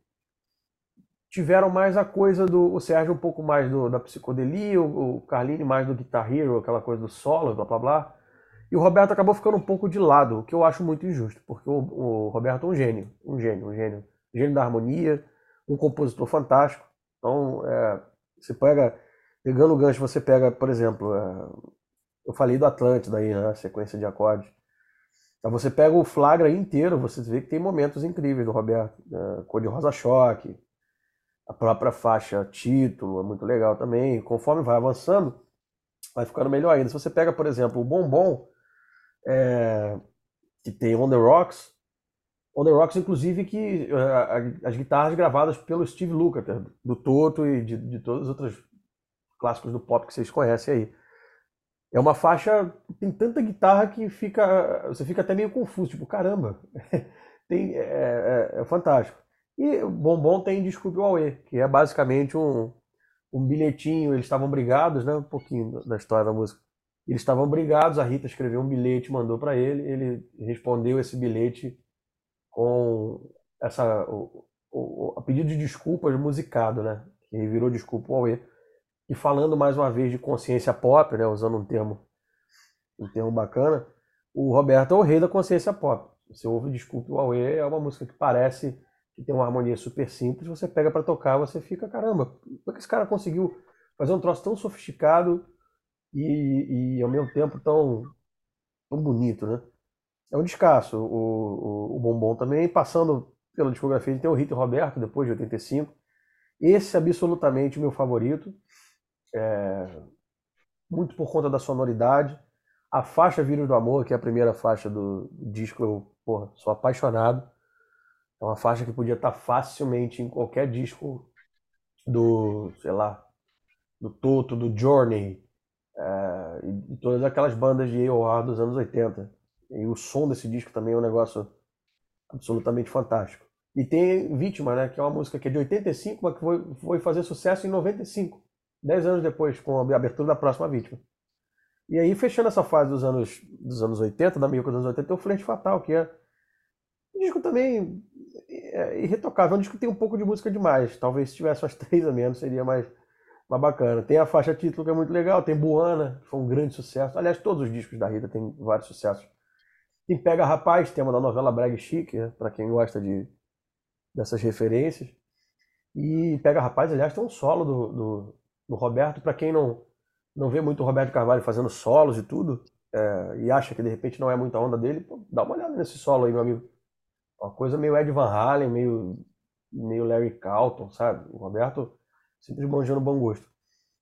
tiveram mais a coisa do. O Sérgio um pouco mais do, da psicodelia, o, o Carlini mais do Guitar Hero, aquela coisa do solo, blá blá blá. E o Roberto acabou ficando um pouco de lado, o que eu acho muito injusto, porque o, o Roberto é um gênio, um gênio, um gênio. Gênio da harmonia, um compositor fantástico. Então, é, você pega, pegando o gancho, você pega, por exemplo, é, eu falei do Atlântida aí, né, sequência de acordes. Então você pega o flagra inteiro, você vê que tem momentos incríveis do Roberto. É, Cor de Rosa Choque, a própria faixa título é muito legal também. Conforme vai avançando, vai ficando melhor ainda. Se você pega, por exemplo, o Bombom, é, que tem On The Rocks, On The Rocks, inclusive, que uh, as guitarras gravadas pelo Steve Lukather, do Toto e de, de todos os outros clássicos do pop que vocês conhecem aí. É uma faixa tem tanta guitarra que fica você fica até meio confuso, tipo, caramba, tem, é, é, é fantástico. E o Bombom tem Desculpe o Aue, que é basicamente um, um bilhetinho, eles estavam brigados, né? Um pouquinho da história da música. Eles estavam brigados, a Rita escreveu um bilhete, mandou para ele, ele respondeu esse bilhete com essa o, o, a pedido de desculpas musicado, né? Que virou Desculpa o Aue. E falando mais uma vez de consciência pop, né? Usando um termo um termo bacana, o Roberto é o rei da consciência pop. Você ouve Desculpe o Aue, é uma música que parece que tem uma harmonia super simples, você pega para tocar, você fica, caramba, como é que esse cara conseguiu fazer um troço tão sofisticado e, e ao mesmo tempo tão, tão bonito, né? É um descasso. O, o, o Bombom também, passando pela discografia, tem o Rito Roberto, depois de 85. Esse é absolutamente o meu favorito. É, muito por conta da sonoridade. A faixa Vírus do Amor, que é a primeira faixa do disco, eu porra, sou apaixonado. É uma faixa que podia estar facilmente em qualquer disco do, sei lá, do Toto, do Journey, é, e todas aquelas bandas de AOR dos anos 80. E o som desse disco também é um negócio absolutamente fantástico. E tem Vítima, né, que é uma música que é de 85, mas que foi, foi fazer sucesso em 95, 10 anos depois, com a abertura da próxima Vítima. E aí, fechando essa fase dos anos, dos anos 80, da meio dos anos 80, tem o Flerte Fatal, que é um disco também é irretocável. É um disco que tem um pouco de música demais. Talvez se tivesse umas três a menos seria mais, mais bacana. Tem a faixa título que é muito legal. Tem Buana, que foi um grande sucesso. Aliás, todos os discos da Rita têm vários sucessos. Tem Pega Rapaz, tema da novela Brag Chic, né? para quem gosta de, dessas referências. E Pega Rapaz, aliás, tem um solo do, do, do Roberto. Para quem não, não vê muito o Roberto Carvalho fazendo solos e tudo, é, e acha que de repente não é muita onda dele, pô, dá uma olhada nesse solo aí, meu amigo. Uma coisa meio Ed Van Halen, meio, meio Larry Carlton, sabe? O Roberto sempre manjando bom gosto.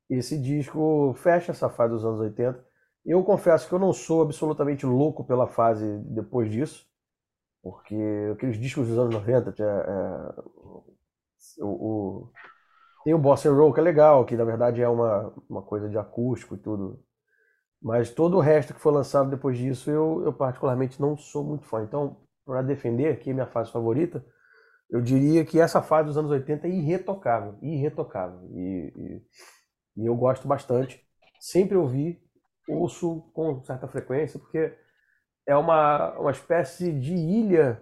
Esse disco fecha essa fase dos anos 80. Eu confesso que eu não sou absolutamente louco pela fase depois disso, porque aqueles discos dos anos 90, é, é, o, o, tem o Bossa Roll que é legal, que na verdade é uma, uma coisa de acústico e tudo. Mas todo o resto que foi lançado depois disso, eu, eu particularmente não sou muito fã. Então, para defender aqui minha fase favorita, eu diria que essa fase dos anos 80 é irretocável, irretocável. E, e, e eu gosto bastante. Sempre ouvi, ouço com certa frequência, porque é uma, uma espécie de ilha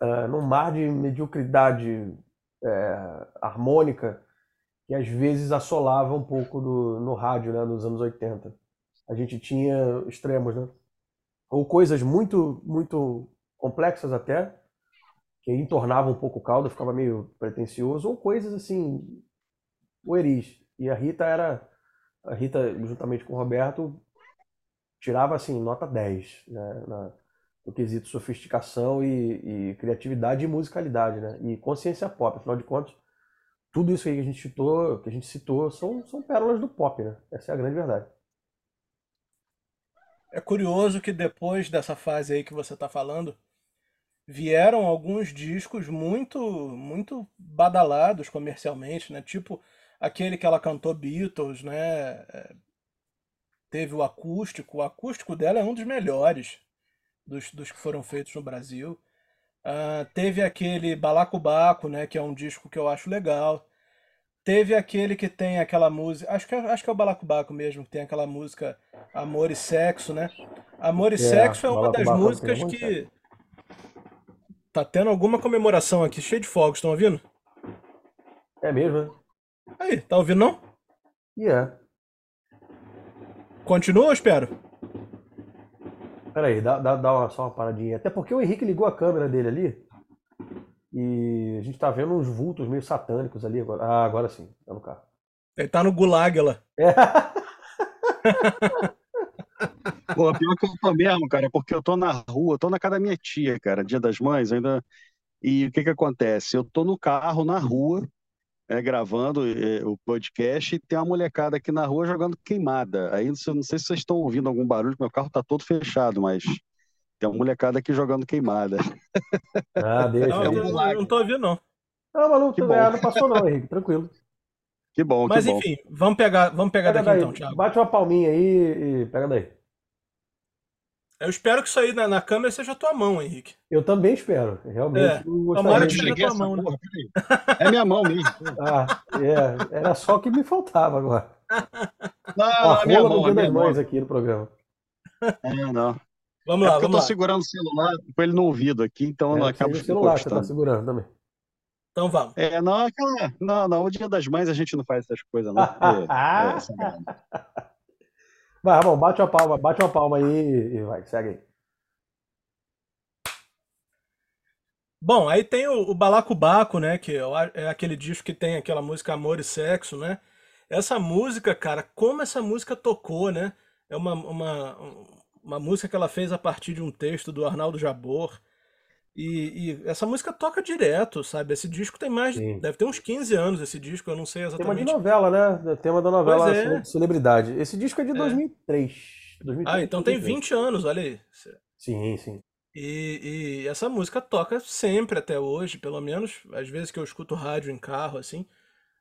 uh, num mar de mediocridade é, harmônica que às vezes assolava um pouco do, no rádio né, nos anos 80. A gente tinha extremos, né? ou coisas muito, muito complexas até, que entornavam um pouco o caldo, ficava meio pretencioso, ou coisas assim, pueris. E a Rita era, a Rita, juntamente com o Roberto, tirava assim, nota 10, né, na, no quesito sofisticação e, e, criatividade e musicalidade, né? E consciência pop, afinal de contas, tudo isso aí que a gente citou, que a gente citou são, são pérolas do pop, né? Essa é a grande verdade. É curioso que depois dessa fase aí que você está falando, vieram alguns discos muito muito badalados comercialmente, né? Tipo aquele que ela cantou Beatles, né? É, teve o acústico. O acústico dela é um dos melhores dos, dos que foram feitos no Brasil. Uh, teve aquele Balacobaco, né? Que é um disco que eu acho legal. Teve aquele que tem aquela música. Acho que, é, acho que é o Balacobaco mesmo, que tem aquela música Amor e Sexo, né? Amor e é, Sexo é uma das músicas que. Tá tendo alguma comemoração aqui, cheio de fogos, estão ouvindo? É mesmo, né? Aí, tá ouvindo não? Yeah. Continua ou espero? Peraí, dá, dá, dá uma, só uma paradinha. Até porque o Henrique ligou a câmera dele ali. E a gente tá vendo uns vultos meio satânicos ali agora. Ah, agora sim, tá no carro. Ele tá no gulag lá. É. Pô, pior que eu tô mesmo, cara, porque eu tô na rua, tô na casa da minha tia, cara, dia das mães, ainda. E o que que acontece? Eu tô no carro, na rua, é, gravando é, o podcast e tem uma molecada aqui na rua jogando queimada. Aí não sei se vocês estão ouvindo algum barulho, meu carro tá todo fechado, mas tem uma molecada aqui jogando queimada. Ah, deixa. Não, eu, não, não tô ouvindo, não. Não, maluco, não passou não, Henrique, tranquilo. Que bom, Mas que enfim, vamos pegar, vamos pegar pega daqui daí. então, Thiago. Bate uma palminha aí e pega daí. Eu espero que isso aí na, na câmera seja a tua mão, Henrique. Eu também espero. Realmente. É, tomara que seja a tua mão. Né? É minha mão mesmo. ah, é, era só o que me faltava agora. Não, Ó, é minha mão, Dia das Mães aqui no programa. É, não. Vamos lá, é vamos eu tô lá. segurando o celular com ele no ouvido aqui, então é, eu não acabo o celular que você tá segurando também. Então vamos. É, não, aquela, não, não, o dia das mães a gente não faz essas coisas, não. Porque, é, vai, Ramon, bate uma palma, bate uma palma aí e vai, segue aí. Bom, aí tem o, o Balacobaco, né? Que é aquele disco que tem aquela música Amor e Sexo, né? Essa música, cara, como essa música tocou, né? É uma, uma, uma música que ela fez a partir de um texto do Arnaldo Jabor. E, e essa música toca direto, sabe? Esse disco tem mais. Sim. Deve ter uns 15 anos esse disco, eu não sei Tema de exatamente. novela, né? Tema da novela é. Celebridade. Esse disco é de É. 2003. 2003, Ah, então tem 2003. 20 anos, olha aí. Sim, sim. E, e essa música toca sempre até hoje, pelo menos, às vezes que eu escuto rádio em carro, assim.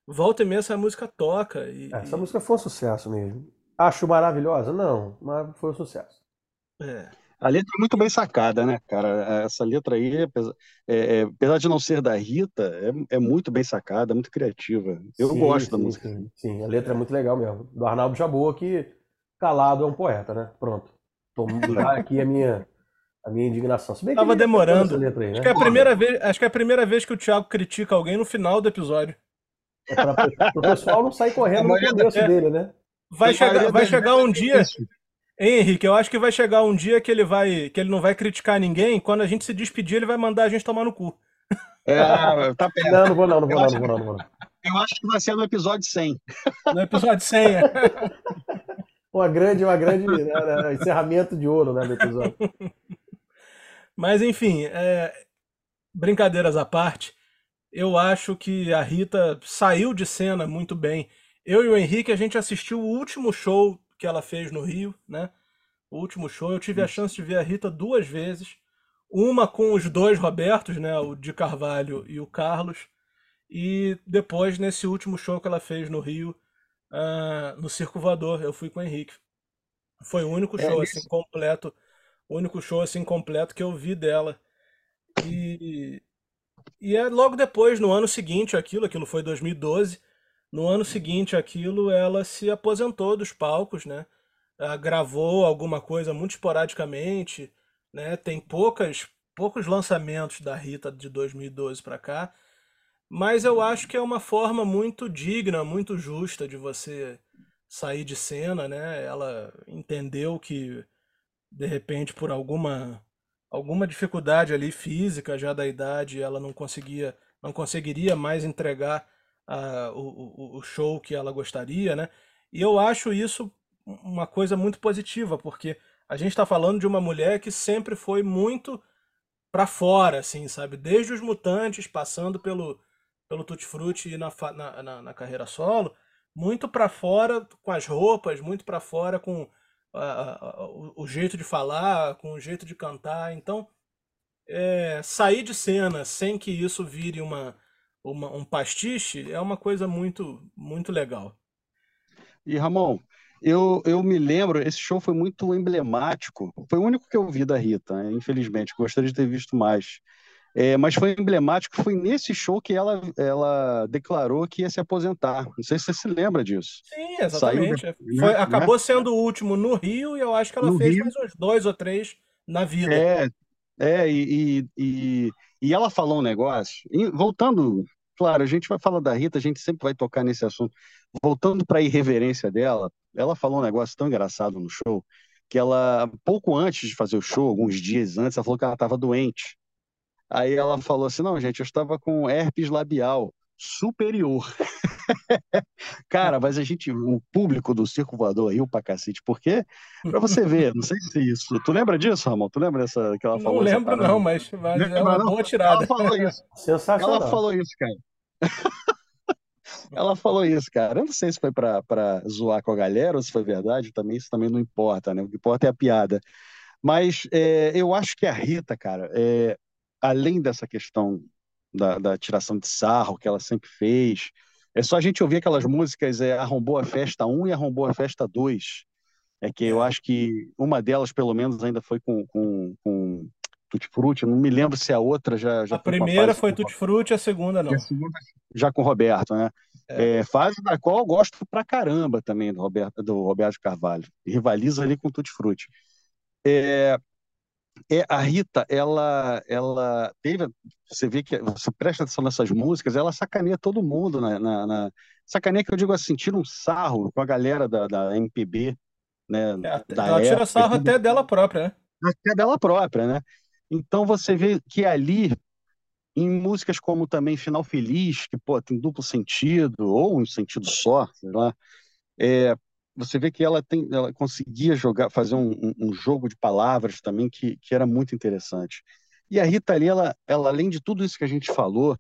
Volta e meia essa música toca. E, É, Essa música foi um sucesso mesmo. Acho maravilhosa? Não, mas foi um sucesso. é. A letra é muito bem sacada, né, cara? Essa letra aí, apesar, é, é, apesar de não ser da Rita, é, é muito bem sacada, muito criativa. Eu Sim, gosto da sim, música. Sim, sim, a letra é muito legal mesmo. Do Arnaldo Jabor, que calado é um poeta, né? Pronto. Tomo aqui a minha, a minha indignação. Se bem que Tava demorando. essa letra aí, Acho né? que, é a primeira vez, acho que é a primeira vez que o Thiago critica alguém no final do episódio. É pra, o pessoal não sair correndo no começo é- dele, né? Vai chegar, vai chegar um é dia, isso. Hein, Henrique? Eu acho que vai chegar um dia que ele vai, que ele não vai criticar ninguém. Quando a gente se despedir, ele vai mandar a gente tomar no cu. É, tá perto. Não, não vou não, não vou não, não vou não, não vou não. Eu acho que vai ser no episódio 100. No episódio 100. é. Uma grande, uma grande né, né, encerramento de ouro, né, do episódio. Mas enfim, é, brincadeiras à parte, eu acho que a Rita saiu de cena muito bem. Eu e o Henrique, a gente assistiu o último show que ela fez no Rio, né? O último show, eu tive a chance de ver a Rita duas vezes. Uma com os dois Robertos, né? O de Carvalho e o Carlos. E depois, nesse último show que ela fez no Rio, ah, no Circo Voador, eu fui com o Henrique. Foi o único É show isso. assim completo, o único show assim completo que eu vi dela. E e é logo depois, no ano seguinte, aquilo, aquilo foi 2012. No ano seguinte, aquilo, ela se aposentou dos palcos, né? Ela gravou alguma coisa muito esporadicamente, né? Tem poucas, poucos lançamentos da Rita de 2012 para cá, mas eu acho que é uma forma muito digna, muito justa de você sair de cena, né? Ela entendeu que de repente por alguma alguma dificuldade ali física já da idade, ela não conseguia não conseguiria mais entregar o, o, show que ela gostaria, né? E eu acho isso uma coisa muito positiva, porque a gente está falando de uma mulher que sempre foi muito para fora, assim, sabe? Desde os Mutantes, passando pelo, pelo Tutti Frutti e na, na, na, na carreira solo, muito para fora com as roupas, muito para fora com o, o, jeito de falar, com o jeito de cantar. Então, é, sair de cena sem que isso vire uma, uma, um pastiche é uma coisa muito, muito legal. E Ramon, eu, eu me lembro, esse show foi muito emblemático. Foi o único que eu vi da Rita, né? infelizmente. Gostaria de ter visto mais. É, mas foi emblemático, foi nesse show que ela, ela declarou que ia se aposentar. Não sei se você se lembra disso. Sim, exatamente. Saiu, foi, né? acabou sendo o último no Rio e eu acho que ela no fez Rio. mais uns dois ou três na vida. É, é e, e, e ela falou um negócio, voltando, claro, a gente vai falar da Rita, a gente sempre vai tocar nesse assunto. Voltando para a irreverência dela, ela falou um negócio tão engraçado no show, que ela, pouco antes de fazer o show, alguns dias antes, ela falou que ela estava doente. Aí ela falou assim: não, gente, eu estava com herpes labial superior. Cara, mas a gente, o público do Circo Voador riu pra cacete, porque, pra você ver, não sei se isso. Tu lembra disso, Ramon? Tu lembra dessa que ela falou? Não lembro, não, mas, mas é uma boa tirada. Ela falou isso. Sensacional. Ela falou isso, cara. ela falou isso, cara. Eu não sei se foi pra, pra zoar com a galera ou se foi verdade, também, isso também não importa, né? O que importa é a piada. Mas é, eu acho que a Rita, cara, é, além dessa questão da, da, tiração de sarro que ela sempre fez, é só a gente ouvir aquelas músicas, é, Arrombou a Festa 1 e Arrombou a Festa 2. É que eu acho que uma delas, pelo menos, ainda foi com, com, com Tutti Frutti. Não me lembro se a outra já. já a primeira foi Tutti Frutti, a segunda não. A segunda, já com o Roberto, né? É. É, fase da qual eu gosto pra caramba também do Roberto, do Roberto Carvalho. Rivaliza ali com o Tutti Frutti. É, é, a Rita, ela, ela teve, você vê que você presta atenção nessas músicas, ela sacaneia todo mundo na, na, na sacaneia que eu digo assim, tira um sarro com a galera da, da MPB, né? É, da ela época, tira sarro até dela própria, né? Até dela própria, né? Então você vê que ali, em músicas como também Final Feliz, que pô, tem duplo sentido, ou um sentido só, sei lá, é, você vê que ela tem, ela conseguia jogar, fazer um, um, jogo de palavras também que, que era muito interessante. E a Rita ali, ela, ela, além de tudo isso que a gente falou,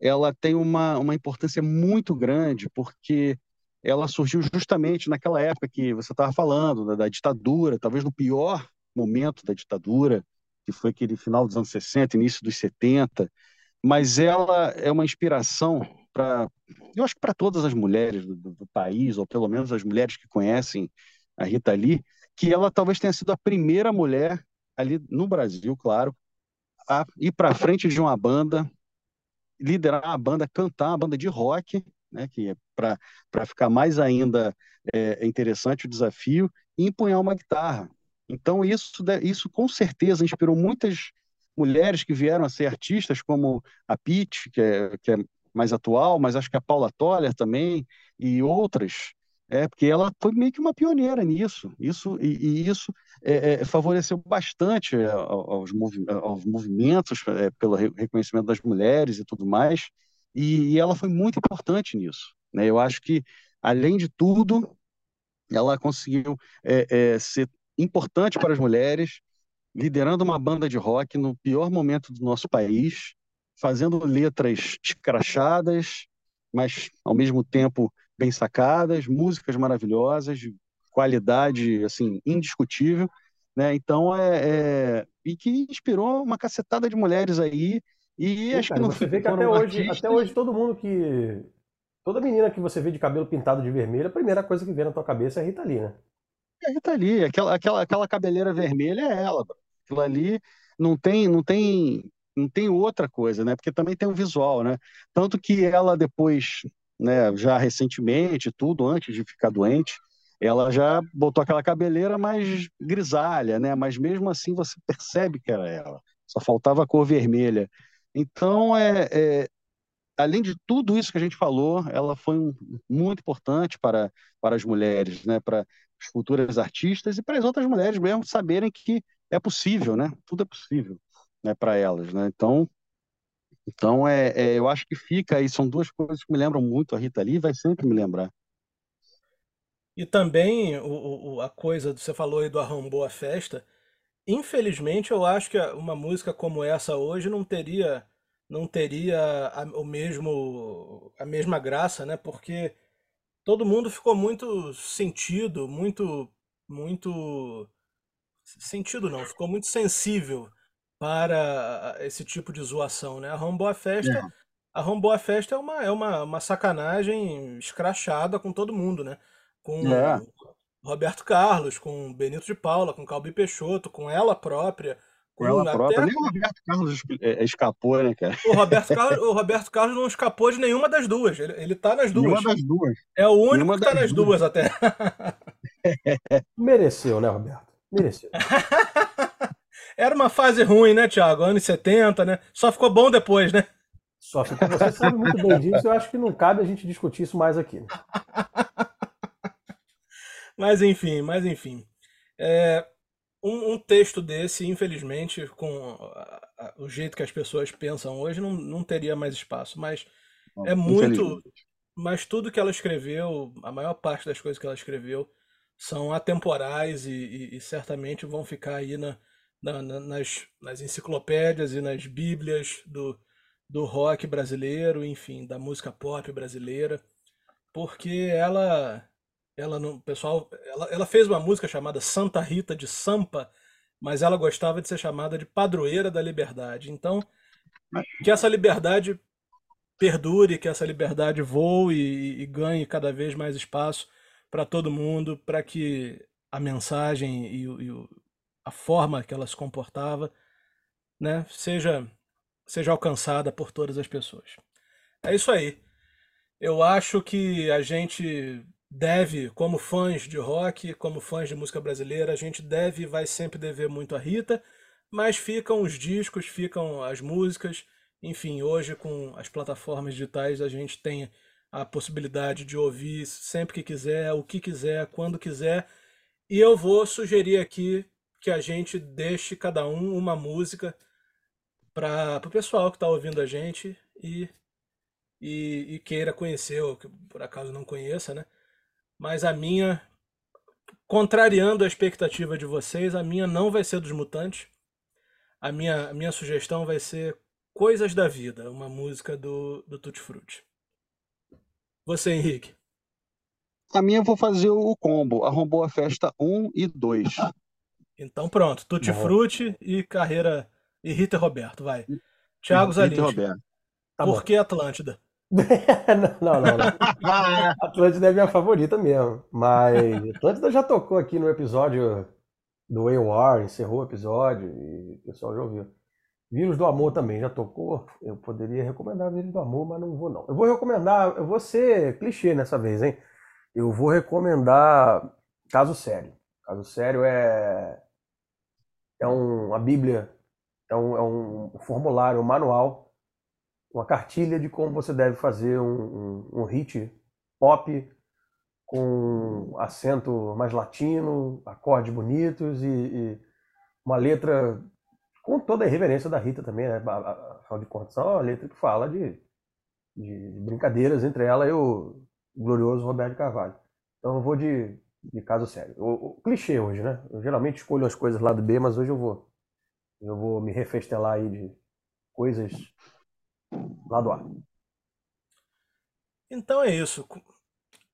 ela tem uma, uma importância muito grande, porque ela surgiu justamente naquela época que você estava falando, da, da, ditadura, talvez no pior momento da ditadura, que foi aquele final dos anos 60, início dos 70, mas ela é uma inspiração para, eu acho que para todas as mulheres do, do, país, ou pelo menos as mulheres que conhecem a Rita Lee, que ela talvez tenha sido a primeira mulher ali no Brasil, claro, a ir para frente de uma banda, liderar a banda, cantar uma banda de rock, né, que é para ficar mais ainda é, interessante o desafio, e empunhar uma guitarra. Então, isso, isso com certeza inspirou muitas mulheres que vieram a ser artistas, como a Pete, que é, que é mais atual, mas acho que a Paula Toller também e outras, é porque ela foi meio que uma pioneira nisso, isso e, e isso é, é, favoreceu bastante é, aos, movi aos movimentos é, pelo reconhecimento das mulheres e tudo mais, e, e ela foi muito importante nisso. Né? Eu acho que além de tudo, ela conseguiu é, é, ser importante para as mulheres, liderando uma banda de rock no pior momento do nosso país, fazendo letras escrachadas, mas ao mesmo tempo bem sacadas, músicas maravilhosas, de qualidade assim indiscutível, né? Então é, é... e que inspirou uma cacetada de mulheres aí e Sim, acho cara, que não você vê que até hoje, artistas... até hoje todo mundo que toda menina que você vê de cabelo pintado de vermelho, a primeira coisa que vem na tua cabeça é a Rita Lee, né? É a Rita Lee, aquela, aquela, aquela cabeleira vermelha é ela, bro. aquilo ali não tem, não tem não tem outra coisa, né? Porque também tem o visual, né? Tanto que ela depois, né, já recentemente, tudo antes de ficar doente, ela já botou aquela cabeleira mais grisalha, né? Mas mesmo assim você percebe que era ela. Só faltava a cor vermelha. Então é, é além de tudo isso que a gente falou, ela foi um, muito importante para, para as mulheres, né? para as futuras artistas e para as outras mulheres mesmo saberem que é possível, né? Tudo é possível né? para elas. Né? Então, então é, é, eu acho que fica aí, são duas coisas que me lembram muito a Rita Lee vai sempre me lembrar. E também o, o, a coisa, você falou aí do Arrombou a Festa, infelizmente eu acho que uma música como essa hoje não teria não teria a, o mesmo a mesma graça, né? Porque todo mundo ficou muito sentido, muito muito sentido não, ficou muito sensível para esse tipo de zoação, né? Arrombou a festa, É. arrombou a festa é uma é uma, uma sacanagem escrachada com todo mundo, né? Com É. Roberto Carlos, com Benito de Paula, com Calbi Peixoto, com ela própria, Com ela até própria, nem o Roberto Carlos es- é, escapou, né, cara? o Roberto Carlos, o Roberto Carlos não escapou de nenhuma das duas. Ele, ele tá nas Nenhuma duas. das duas. É o único Nenhuma que tá nas duas. duas até. Mereceu, né, Roberto? Mereceu. Era uma fase ruim, né, Thiago? Anos 70, né? Só ficou bom depois, né? Só ficou, você sabe muito bem disso, eu acho que não cabe a gente discutir isso mais aqui. Mas enfim, mas enfim. É, um, um texto desse, infelizmente, com a- a- o jeito que as pessoas pensam hoje, não, não teria mais espaço. Mas é muito. Mas tudo que ela escreveu, a maior parte das coisas que ela escreveu, são atemporais e, e- e certamente vão ficar aí na, na- na- nas, nas enciclopédias e nas bíblias do, do rock brasileiro, enfim, da música pop brasileira, porque ela, ela não, pessoal, ela, ela fez uma música chamada Santa Rita de Sampa, mas ela gostava de ser chamada de Padroeira da Liberdade. Então, que essa liberdade perdure, que essa liberdade voe e, e ganhe cada vez mais espaço para todo mundo, para que a mensagem e, e o- a forma que ela se comportava, né, seja seja alcançada por todas as pessoas. É isso aí. Eu acho que a gente deve, como fãs de rock, como fãs de música brasileira, a gente deve e vai sempre dever muito a Rita, mas ficam os discos, ficam as músicas, enfim, hoje com as plataformas digitais a gente tem a possibilidade de ouvir sempre que quiser, o que quiser, quando quiser, e eu vou sugerir aqui que a gente deixe cada um uma música para o pessoal que está ouvindo a gente e, e, e queira conhecer, ou que por acaso não conheça, né? Mas a minha, contrariando a expectativa de vocês, a minha não vai ser dos Mutantes. A minha, a minha sugestão vai ser Coisas da Vida, uma música do, do Tutti Frutti. Você, Henrique. A minha eu vou fazer o combo. Arrombou a festa 1 e 2. Então pronto, Tutti Bom. Frutti e carreira e Rita e Roberto, vai. Thiago Rita e Zalinski, Roberto. Tá por bom. que Atlântida? não, não, não. Atlântida é minha favorita mesmo. Mas Atlântida já tocou aqui no episódio do A-War, encerrou o episódio e o pessoal já ouviu. Vírus do Amor também já tocou. Eu poderia recomendar Vírus do Amor, mas não vou não. Eu vou recomendar, eu vou ser clichê nessa vez, hein? Eu vou recomendar Caso Sério. Caso Sério é é um, uma bíblia, é um, é um formulário, um manual, uma cartilha de como você deve fazer um, um, um hit pop com acento mais latino, acordes bonitos e, e uma letra com toda a irreverência da Rita também, né? Afinal de contas, é uma letra que fala de, de brincadeiras entre ela e o glorioso Roberto Carvalho. Então eu vou de, de caso sério. O, o clichê hoje, né? Eu geralmente escolho as coisas lá do B, mas hoje eu vou eu vou me refestelar aí de coisas lá do A. Então é isso.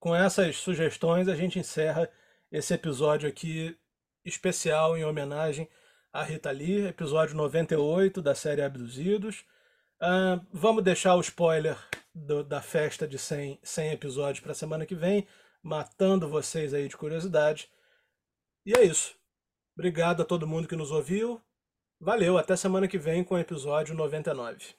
Com- essas sugestões, a gente encerra esse episódio aqui especial em homenagem a Rita Lee, episódio 98 da série Abduzidos. Ah, vamos deixar o spoiler do- da festa de 100, 100 episódios para a semana que vem, matando vocês aí de curiosidade. E é isso. Obrigado a todo mundo que nos ouviu. Valeu, até semana que vem com o episódio 99.